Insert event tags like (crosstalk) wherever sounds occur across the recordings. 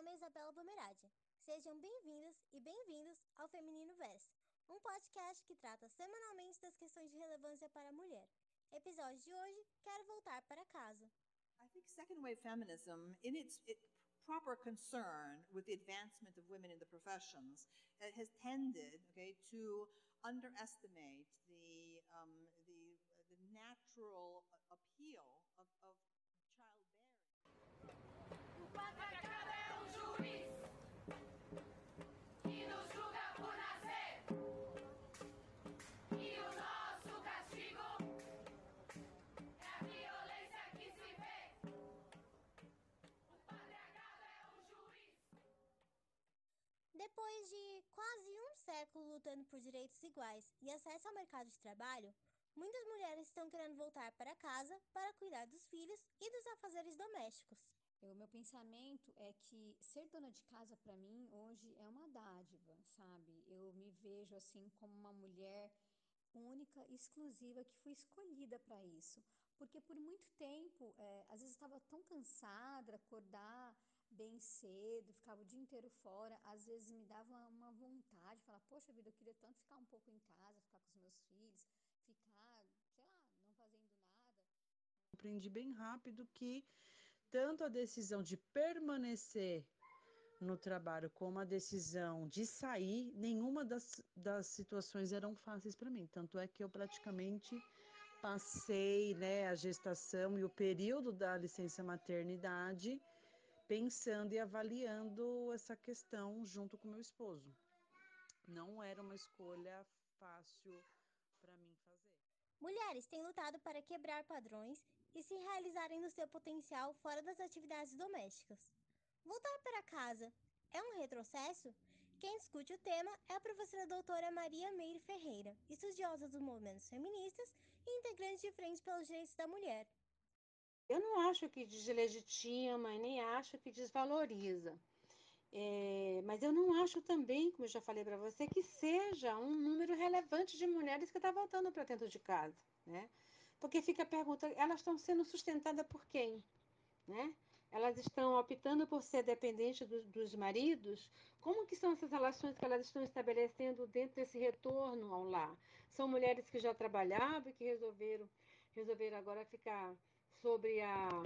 nome é Isabela Pomerade. Sejam bem-vindas e bem-vindos ao Feminino Verso, um podcast que trata semanalmente das questões de relevância para a mulher. Episódio de hoje, Quero Voltar para Casa. I think second wave feminism, in its it, proper concern with the advancement of women in the professions, it has tended, okay, to underestimate the um, the the natural appeal of, of Depois de quase um século lutando por direitos iguais e acesso ao mercado de trabalho, muitas mulheres estão querendo voltar para casa para cuidar dos filhos e dos afazeres domésticos. O meu pensamento é que ser dona de casa para mim hoje é uma dádiva, sabe? Eu me vejo assim como uma mulher única, exclusiva, que foi escolhida para isso. Porque por muito tempo, é, às vezes estava tão cansada, acordar bem cedo, ficava o dia inteiro fora, às vezes me dava uma, vontade, falar, poxa vida, eu queria tanto ficar um pouco em casa, ficar com os meus filhos, ficar, sei lá, não fazendo nada. Aprendi bem rápido que tanto a decisão de permanecer no trabalho como a decisão de sair, nenhuma das, das situações eram fáceis para mim. Tanto é que eu praticamente passei né, a gestação e o período da licença maternidade pensando e avaliando essa questão junto com meu esposo. Não era uma escolha fácil para mim fazer. Mulheres têm lutado para quebrar padrões e se realizarem no seu potencial fora das atividades domésticas. Voltar para casa é um retrocesso? Quem discute o tema é a professora doutora Maria Meire Ferreira, estudiosa dos movimentos feministas e integrante de Frente pelos Direitos da Mulher. Eu não acho que deslegitima nem acho que desvaloriza. É, mas eu não acho também, como eu já falei para você, que seja um número relevante de mulheres que estão tá voltando para dentro de casa, né? Porque fica a pergunta, elas estão sendo sustentadas por quem? Né? Elas estão optando por ser dependentes do, dos maridos? Como que são essas relações que elas estão estabelecendo dentro desse retorno ao lar? São mulheres que já trabalhavam e que resolveram, resolveram agora ficar sobre a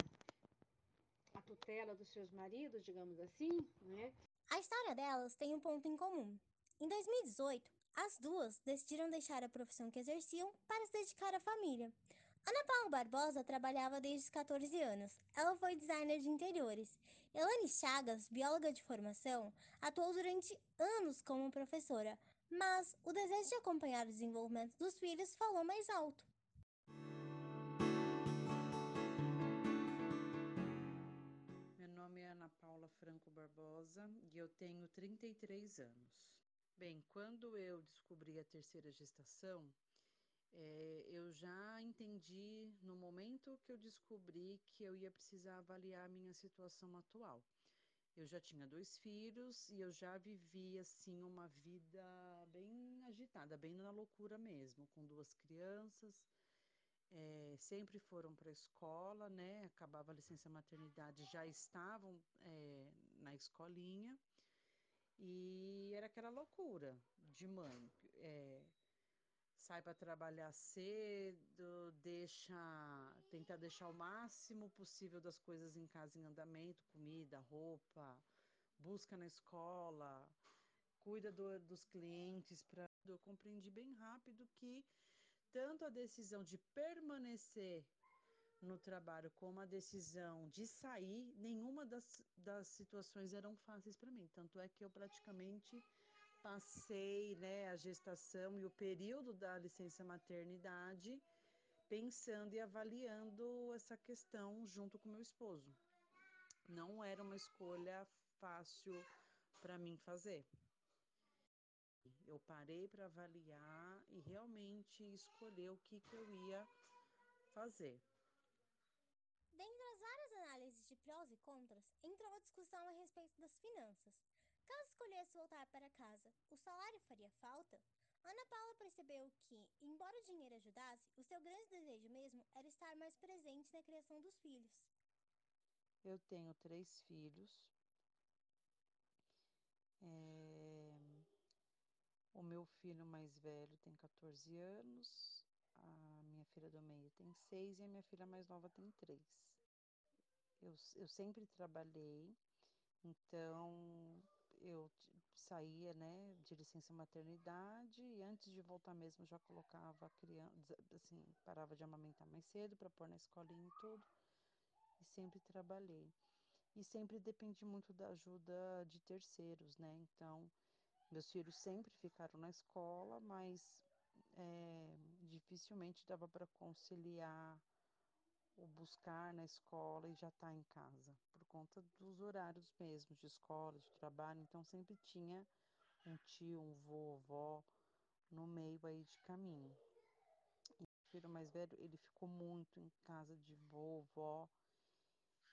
a tutela dos seus maridos, digamos assim, né? A história delas tem um ponto em comum. Em 2018, as duas decidiram deixar a profissão que exerciam para se dedicar à família. Ana Paula Barbosa trabalhava desde os 14 anos. Ela foi designer de interiores. Elane Chagas, bióloga de formação, atuou durante anos como professora, mas o desejo de acompanhar o desenvolvimento dos filhos falou mais alto. Franco Barbosa e eu tenho 33 anos. Bem, quando eu descobri a terceira gestação, é, eu já entendi no momento que eu descobri que eu ia precisar avaliar a minha situação atual. Eu já tinha dois filhos e eu já vivia assim uma vida bem agitada, bem na loucura mesmo, com duas crianças é, sempre foram para a escola, né? Acabava a licença maternidade, já estavam é, na escolinha e era aquela loucura de mãe. É, sai para trabalhar cedo, deixa, tenta deixar o máximo possível das coisas em casa em andamento, comida, roupa, busca na escola, cuida do, dos clientes para eu compreendi bem rápido que tanto a decisão de permanecer no trabalho como a decisão de sair, nenhuma das, das situações eram fáceis para mim. Tanto é que eu praticamente passei né, a gestação e o período da licença maternidade pensando e avaliando essa questão junto com meu esposo. Não era uma escolha fácil para mim fazer. Eu parei para avaliar e realmente escolher o que, que eu ia fazer. Dentre as várias análises de prós e contras, entrou a discussão a respeito das finanças. Caso escolhesse voltar para casa, o salário faria falta? Ana Paula percebeu que, embora o dinheiro ajudasse, o seu grande desejo mesmo era estar mais presente na criação dos filhos. Eu tenho três filhos, É, o meu filho mais velho tem 14 anos, a minha filha do meio tem 6 e a minha filha mais nova tem 3. Eu, eu sempre trabalhei, então eu saía, né, de licença maternidade e antes de voltar mesmo já colocava a criança, assim, parava de amamentar mais cedo para pôr na escolinha e tudo. E sempre trabalhei. E sempre dependi muito da ajuda de terceiros, né? Então, meus filhos sempre ficaram na escola, mas é, dificilmente dava para conciliar o buscar na escola e já estar tá em casa, por conta dos horários mesmo, de escola, de trabalho. Então, sempre tinha um tio, um vovó no meio aí de caminho. E o filho mais velho, ele ficou muito em casa de vovó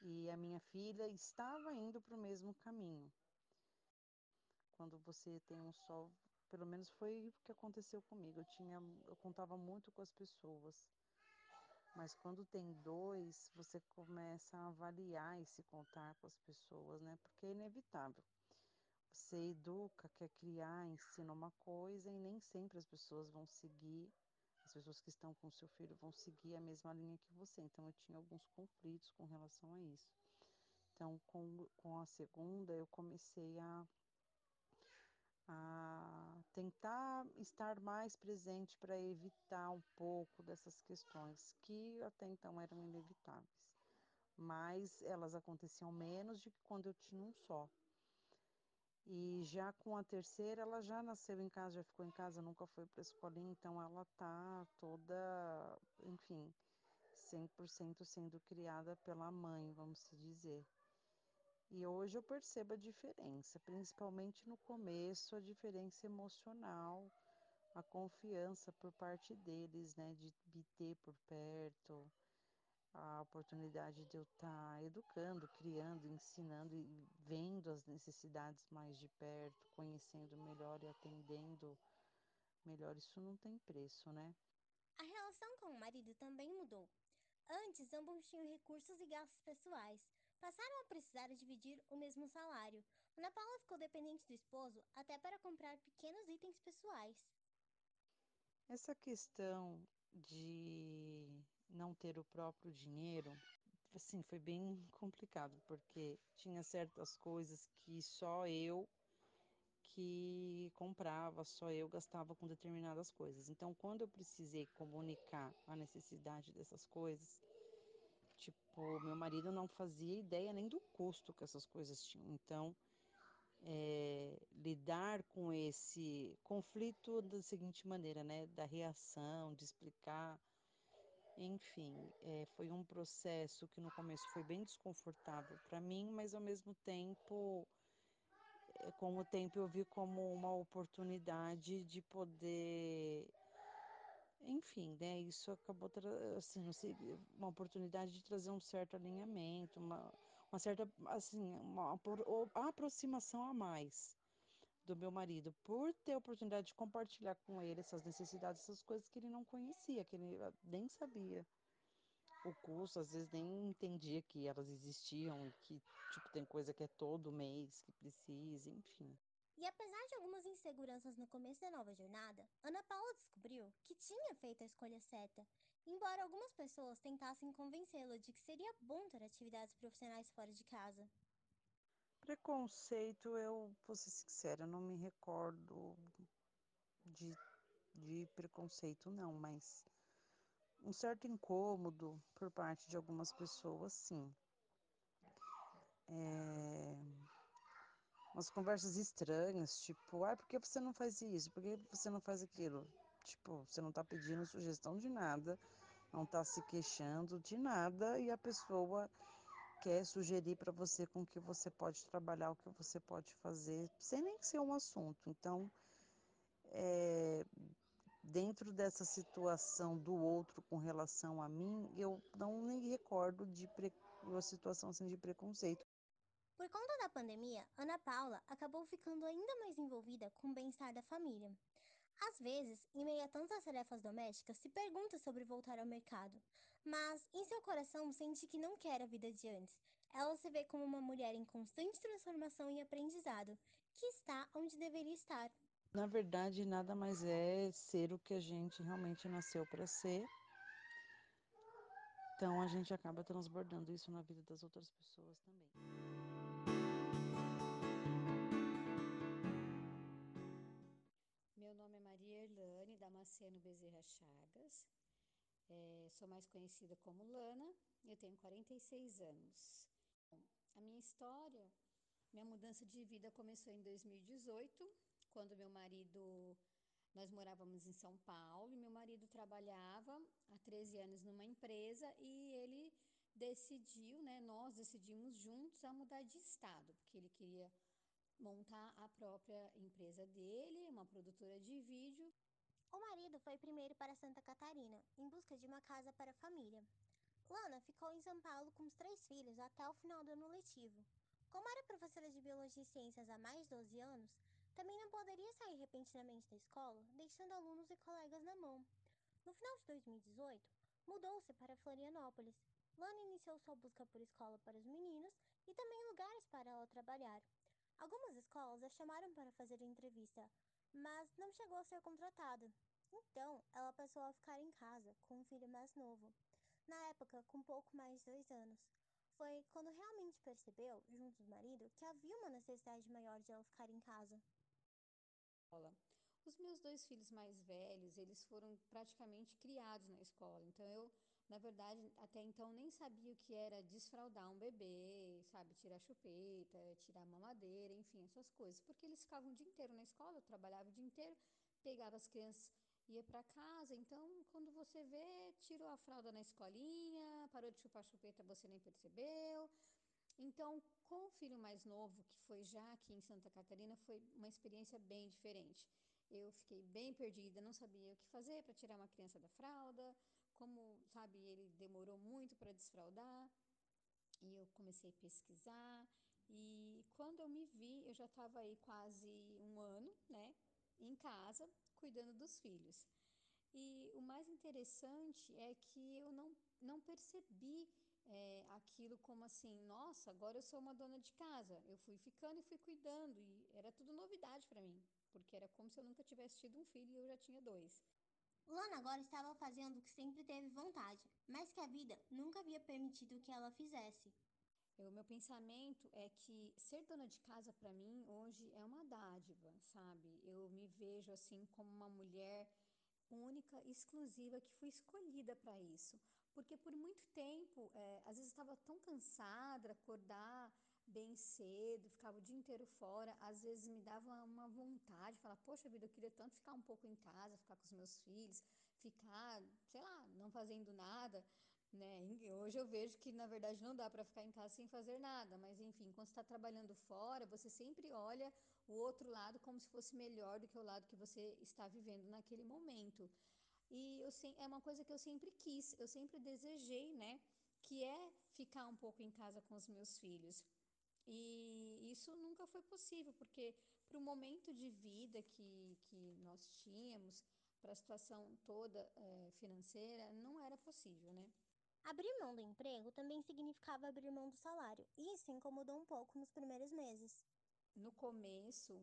e a minha filha estava indo para o mesmo caminho. Quando você tem um só, pelo menos foi o que aconteceu comigo. Eu tinha, eu contava muito com as pessoas. Mas quando tem dois, você começa a avaliar esse contar com as pessoas, né? Porque é inevitável. Você educa, quer criar, ensina uma coisa e nem sempre as pessoas vão seguir, as pessoas que estão com seu filho vão seguir a mesma linha que você. Então eu tinha alguns conflitos com relação a isso. Então, com, com a segunda, eu comecei a, a tentar estar mais presente para evitar um pouco dessas questões que até então eram inevitáveis. Mas elas aconteciam menos do que quando eu tinha um só. E já com a terceira, ela já nasceu em casa, já ficou em casa, nunca foi para a escolinha, então ela tá toda, enfim, 100% sendo criada pela mãe, vamos dizer. E hoje eu percebo a diferença, principalmente no começo, a diferença emocional, a confiança por parte deles, né, de me ter por perto, a oportunidade de eu estar tá educando, criando, ensinando e vendo as necessidades mais de perto, conhecendo melhor e atendendo melhor, isso não tem preço, né? A relação com o marido também mudou. Antes, ambos tinham recursos e gastos pessoais. Passaram a precisar dividir o mesmo salário. Ana Paula ficou dependente do esposo até para comprar pequenos itens pessoais. Essa questão de não ter o próprio dinheiro, assim, foi bem (laughs) complicado, porque tinha certas coisas que só eu que comprava, só eu gastava com determinadas coisas. Então, quando eu precisei comunicar a necessidade dessas coisas, tipo, meu marido não fazia ideia nem do custo que essas coisas tinham. Então, é, lidar com esse conflito da seguinte maneira, né? Da reação, de explicar. Enfim, é, foi um processo que no começo foi bem desconfortável para mim, mas ao mesmo tempo, é, com o tempo eu vi como uma oportunidade de poder enfim, né, isso acabou assim, uma oportunidade de trazer um certo alinhamento, uma, uma certa, assim, uma, uma aproximação a mais do meu marido, por ter a oportunidade de compartilhar com ele essas necessidades, essas coisas que ele não conhecia, que ele nem sabia o custo, às vezes nem entendia que elas existiam que, tipo, tem coisa que é todo mês que precisa, enfim. E apesar de algumas inseguranças no começo da nova jornada, Ana Paula descobriu que tinha feito a escolha certa, embora algumas pessoas tentassem convencê-la de que seria bom ter atividades profissionais fora de casa. Preconceito, eu vou ser sincera, não me recordo de, de preconceito, não, mas um certo incômodo por parte de algumas pessoas, sim. É, umas conversas estranhas, tipo, ah, por que você não faz isso? Por que você não faz aquilo? Tipo, você não tá pedindo sugestão de nada, não tá se queixando de nada e a pessoa quer sugerir para você com que você pode trabalhar, o que você pode fazer, sem nem ser um assunto. Então, é, dentro dessa situação do outro com relação a mim, eu não me recordo de uma situação assim de preconceito. Por conta da pandemia, Ana Paula acabou ficando ainda mais envolvida com o bem-estar da família. Às vezes, em meio a tantas tarefas domésticas, se pergunta sobre voltar ao mercado, mas em seu coração sente que não quer a vida de antes. Ela se vê como uma mulher em constante transformação e aprendizado, que está onde deveria estar. Na verdade, nada mais é ser o que a gente realmente nasceu para ser. Então a gente acaba transbordando isso na vida das outras pessoas também. Damasceno Bezerra Chagas. É, sou mais conhecida como Lana. Eu tenho 46 anos. A minha história, minha mudança de vida começou em 2018, quando meu marido nós morávamos em São Paulo e meu marido trabalhava há 13 anos numa empresa e ele decidiu, né, nós decidimos juntos a mudar de estado, porque ele queria montar a própria empresa dele, uma produtora de vídeo. O marido foi primeiro para Santa Catarina, em busca de uma casa para a família. Lana ficou em São Paulo com os três filhos até o final do ano letivo. Como era professora de Biologia e Ciências há mais de 12 anos, também não poderia sair repentinamente da escola, deixando alunos e colegas na mão. No final de 2018, mudou-se para Florianópolis. Lana iniciou sua busca por escola para os meninos e também lugares para ela trabalhar. Algumas escolas a chamaram para fazer entrevista, mas não chegou a ser contratada. Então, ela passou a ficar em casa com um filho mais novo. Na época, com pouco mais de dois anos. Foi quando realmente percebeu, junto do marido, que havia uma necessidade maior de ela ficar em casa. Os meus dois filhos mais velhos, eles foram praticamente criados na escola. Então eu, na verdade, até então nem sabia o que era desfraldar um bebê, sabe, tirar chupeta, tirar mamadeira, enfim, essas coisas, porque eles ficavam o dia inteiro na escola, eu trabalhava o dia inteiro, pegava as crianças ia para casa. Então, quando você vê, tirou a fralda na escolinha, parou de chupar chupeta, você nem percebeu. Então, com o filho mais novo, que foi já aqui em Santa Catarina, foi uma experiência bem diferente. Eu fiquei bem perdida, não sabia o que fazer para tirar uma criança da fralda, como, sabe, ele demorou muito para desfraldar. E eu comecei a pesquisar. E quando eu me vi, eu já estava aí quase um ano, né, em casa, cuidando dos filhos. E o mais interessante é que eu não, não percebi é, aquilo como assim, nossa, agora eu sou uma dona de casa. Eu fui ficando e fui cuidando, e era tudo novidade para mim, porque era como se eu nunca tivesse tido um filho e eu já tinha dois. Lana agora estava fazendo o que sempre teve vontade, mas que a vida nunca havia permitido que ela fizesse. O meu pensamento é que ser dona de casa para mim hoje é uma dádiva, sabe? Eu me vejo assim como uma mulher única, exclusiva, que foi escolhida para isso. Porque por muito tempo, é, às vezes estava tão cansada, acordar bem cedo, ficava o dia inteiro fora, às vezes me dava uma vontade, falar, poxa vida, eu queria tanto ficar um pouco em casa, ficar com os meus filhos, ficar, sei lá, não fazendo nada, né? Hoje eu vejo que na verdade não dá para ficar em casa sem fazer nada, mas enfim, quando está trabalhando fora, você sempre olha o outro lado como se fosse melhor do que o lado que você está vivendo naquele momento. E eu, é uma coisa que eu sempre quis, eu sempre desejei, né? Que é ficar um pouco em casa com os meus filhos. E isso nunca foi possível, porque para o momento de vida que, que nós tínhamos, para a situação toda é, financeira, não era possível, né? Abrir mão do emprego também significava abrir mão do salário, e isso incomodou um pouco nos primeiros meses. No começo,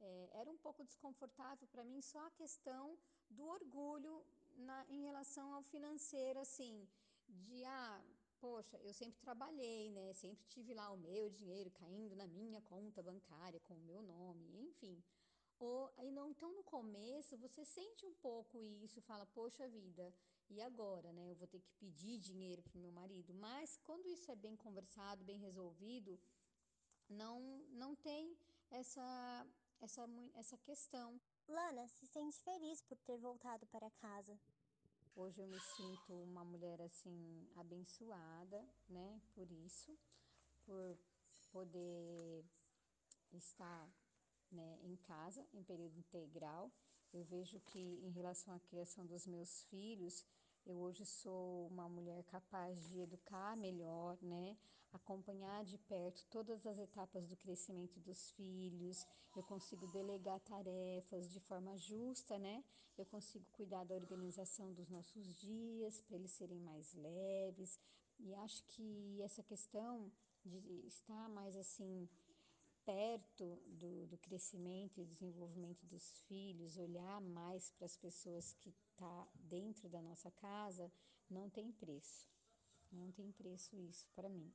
é, era um pouco desconfortável para mim só a questão do orgulho na, em relação ao financeiro, assim, de ah, poxa, eu sempre trabalhei, né? Sempre tive lá o meu dinheiro caindo na minha conta bancária com o meu nome, enfim. Ou, aí não, então no começo você sente um pouco isso, fala, poxa vida, e agora, né? Eu vou ter que pedir dinheiro para o meu marido. Mas quando isso é bem conversado, bem resolvido, não, não tem essa, essa, essa questão. Lana se sente feliz por ter voltado para casa. Hoje eu me sinto uma mulher assim abençoada, né? Por isso, por poder estar né, em casa em período integral. Eu vejo que em relação à criação dos meus filhos, eu hoje sou uma mulher capaz de educar melhor, né? Acompanhar de perto todas as etapas do crescimento dos filhos. Eu consigo delegar tarefas de forma justa, né? Eu consigo cuidar da organização dos nossos dias para eles serem mais leves. E acho que essa questão de estar mais assim perto do, do crescimento e desenvolvimento dos filhos, olhar mais para as pessoas que tá dentro da nossa casa, não tem preço. Não tem preço isso para mim.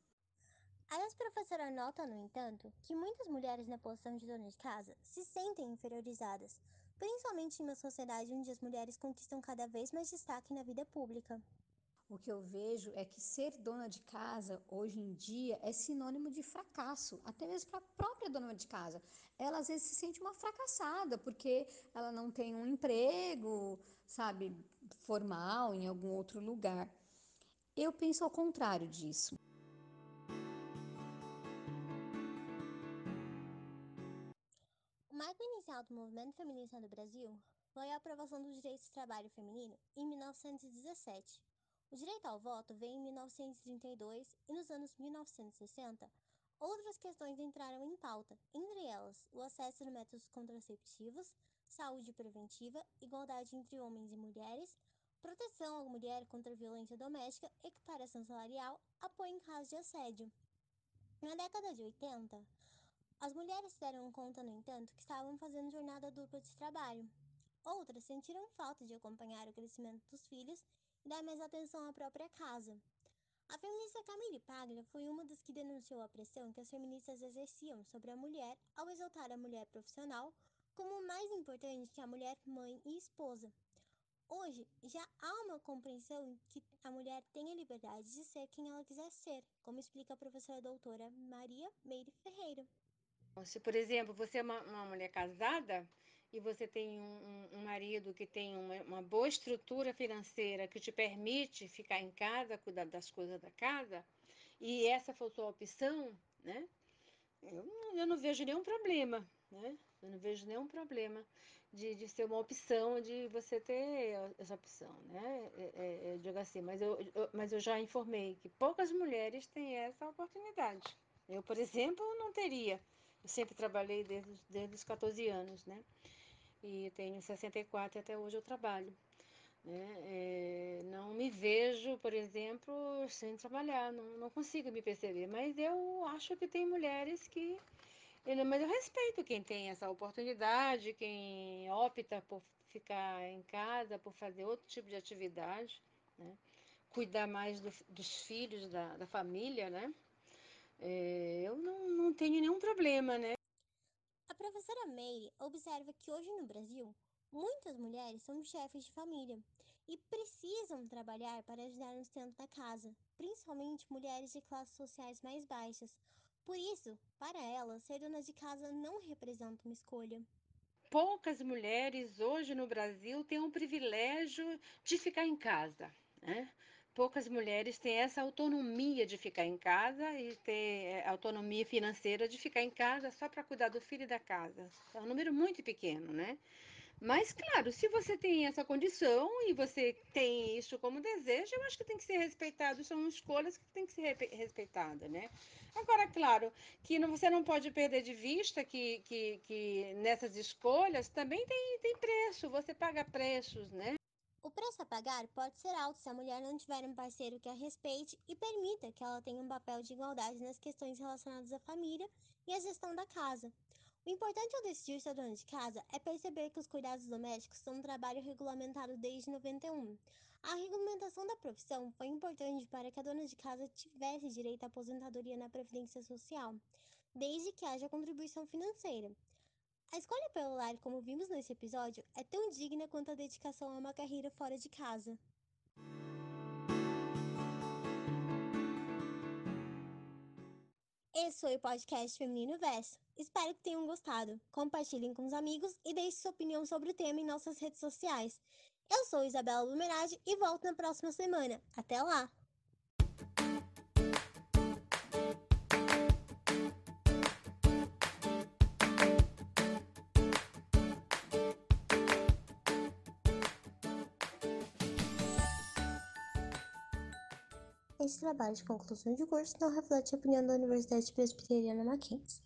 A ex-professora nota, no entanto, que muitas mulheres na posição de dona de casa se sentem inferiorizadas, principalmente em uma sociedade onde as mulheres conquistam cada vez mais destaque na vida pública. O que eu vejo é que ser dona de casa hoje em dia é sinônimo de fracasso, até mesmo para a própria dona de casa. Ela às vezes se sente uma fracassada porque ela não tem um emprego, sabe, formal em algum outro lugar. Eu penso ao contrário disso. O marco inicial do movimento feminista no Brasil foi a aprovação dos direitos do trabalho feminino em 1917. O direito ao voto veio em 1932 e nos anos 1960, outras questões entraram em pauta, entre elas o acesso a métodos contraceptivos, saúde preventiva, igualdade entre homens e mulheres, proteção à mulher contra violência doméstica, equiparação salarial, apoio em caso de assédio. Na década de 80, as mulheres se deram conta, no entanto, que estavam fazendo jornada dupla de trabalho. Outras sentiram falta de acompanhar o crescimento dos filhos dar mais atenção à própria casa. A feminista Camille Paglia foi uma das que denunciou a pressão que as feministas exerciam sobre a mulher ao exaltar a mulher profissional como mais importante que a mulher mãe e esposa. Hoje, já há uma compreensão que a mulher tem a liberdade de ser quem ela quiser ser, como explica a professora doutora Maria Meire Ferreira. Se, por exemplo, você é uma, uma mulher casada, e você tem um, um marido que tem uma, uma, boa estrutura financeira que te permite ficar em casa, cuidar das coisas da casa, e essa for sua opção, né? Eu, eu não vejo nenhum problema, né? Eu não vejo nenhum problema de, de ser uma opção de você ter essa opção, né? É, é, eu digo assim, mas eu, eu, mas eu já informei que poucas mulheres têm essa oportunidade. Eu, por exemplo, não teria. Eu sempre trabalhei desde, desde os 14 anos, né? E tenho 64 e até hoje eu trabalho. Né? É, não me vejo, por exemplo, sem trabalhar, não, não consigo me perceber, mas eu acho que tem mulheres que. Mas eu respeito quem tem essa oportunidade, quem opta por ficar em casa, por fazer outro tipo de atividade, né? cuidar mais do, dos filhos, da, da família, né? É, eu não, não tenho nenhum problema, né? Professora Meire observa que hoje no Brasil, muitas mulheres são chefes de família e precisam trabalhar para ajudar no sustento da casa, principalmente mulheres de classes sociais mais baixas. Por isso, para elas, ser dona de casa não representa uma escolha. Poucas mulheres hoje no Brasil têm o privilégio de ficar em casa. Né? Poucas mulheres têm essa autonomia de ficar em casa e ter eh, autonomia financeira de ficar em casa só para cuidar do filho e da casa. É um número muito pequeno, né? Mas, claro, se você tem essa condição e você tem isso como desejo, eu acho que tem que ser respeitado. São escolhas que tem que ser respeitadas, né? Agora, claro, que você não pode perder de vista que, que, que nessas escolhas também tem, tem preço, você paga preços, né? O preço a pagar pode ser alto se a mulher não tiver um parceiro que a respeite e permita que ela tenha um papel de igualdade nas questões relacionadas à família e à gestão da casa. O importante ao decidir ser dona de casa é perceber que os cuidados domésticos são um trabalho regulamentado desde 91. A regulamentação da profissão foi importante para que a dona de casa tivesse direito à aposentadoria na Previdência Social, desde que haja contribuição financeira. A escolha pelo lar, como vimos nesse episódio, é tão digna quanto a dedicação a uma carreira fora de casa. Esse foi o podcast Feminino Verso. Espero que tenham gostado. Compartilhem com os amigos e deixem sua opinião sobre o tema em nossas redes sociais. Eu sou Isabela Lumerade e volto na próxima semana. Até lá! Este trabalho de conclusão de curso não reflete a opinião da Universidade Presbiteriana Mackenzie.